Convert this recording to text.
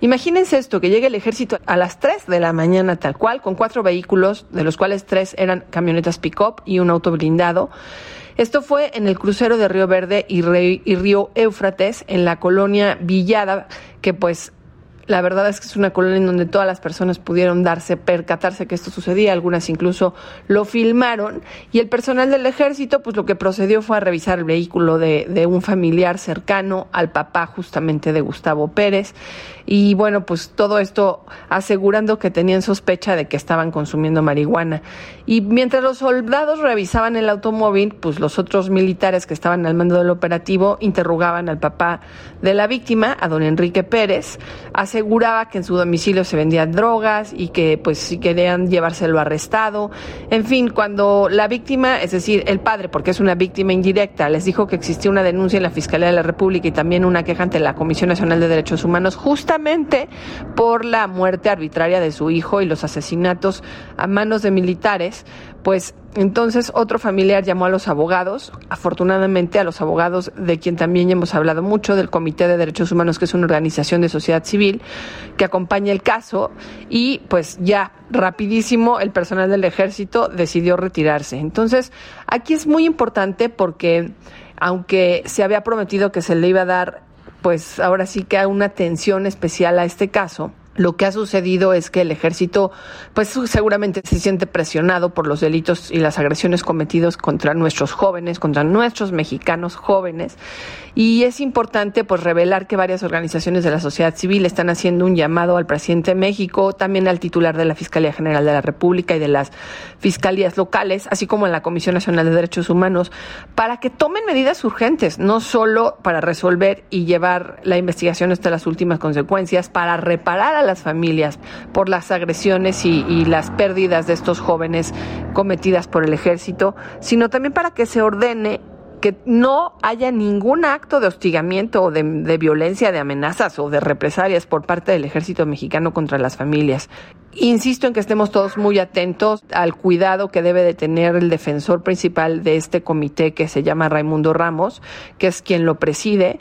Imagínense esto, que llegue el ejército a las 3 de la mañana tal cual, con cuatro vehículos, de los cuales tres eran camionetas pick-up y un auto blindado. Esto fue en el crucero de Río Verde y, Río Éufrates, en la colonia Villada, que pues la verdad es que es una colonia en donde todas las personas pudieron darse, percatarse que esto sucedía, algunas incluso lo filmaron y el personal del ejército pues lo que procedió fue a revisar el vehículo de, de un familiar cercano al papá justamente de Gustavo Pérez y bueno pues todo esto asegurando que tenían sospecha de que estaban consumiendo marihuana. Y mientras los soldados revisaban el automóvil pues los otros militares que estaban al mando del operativo interrogaban al papá de la víctima, a don Enrique Pérez, aseguraba que en su domicilio se vendían drogas y que pues si querían llevárselo arrestado. En fin, cuando la víctima, es decir, el padre, porque es una víctima indirecta, les dijo que existía una denuncia en la Fiscalía de la República y también una queja ante la Comisión Nacional de Derechos Humanos justamente por la muerte arbitraria de su hijo y los asesinatos a manos de militares, pues entonces otro familiar llamó a los abogados, afortunadamente a los abogados de quien también hemos hablado mucho, del Comité de Derechos Humanos, que es una organización de sociedad civil que acompaña el caso y pues ya rapidísimo el personal del ejército decidió retirarse. Entonces aquí es muy importante porque aunque se había prometido que se le iba a dar pues ahora sí que una atención especial a este caso, lo que ha sucedido es que el ejército, pues seguramente se siente presionado por los delitos y las agresiones cometidos contra nuestros jóvenes, contra nuestros mexicanos jóvenes. Y es importante, pues, revelar que varias organizaciones de la sociedad civil están haciendo un llamado al presidente de México, también al titular de la Fiscalía General de la República y de las fiscalías locales, así como a la Comisión Nacional de Derechos Humanos, para que tomen medidas urgentes, no solo para resolver y llevar la investigación hasta las últimas consecuencias, para reparar a las familias por las agresiones y, las pérdidas de estos jóvenes cometidas por el ejército, sino también para que se ordene que no haya ningún acto de hostigamiento o de, de, violencia, de amenazas o de represalias por parte del ejército mexicano contra las familias. Insisto en que estemos todos muy atentos al cuidado que debe de tener el defensor principal de este comité que se llama Raimundo Ramos, que es quien lo preside,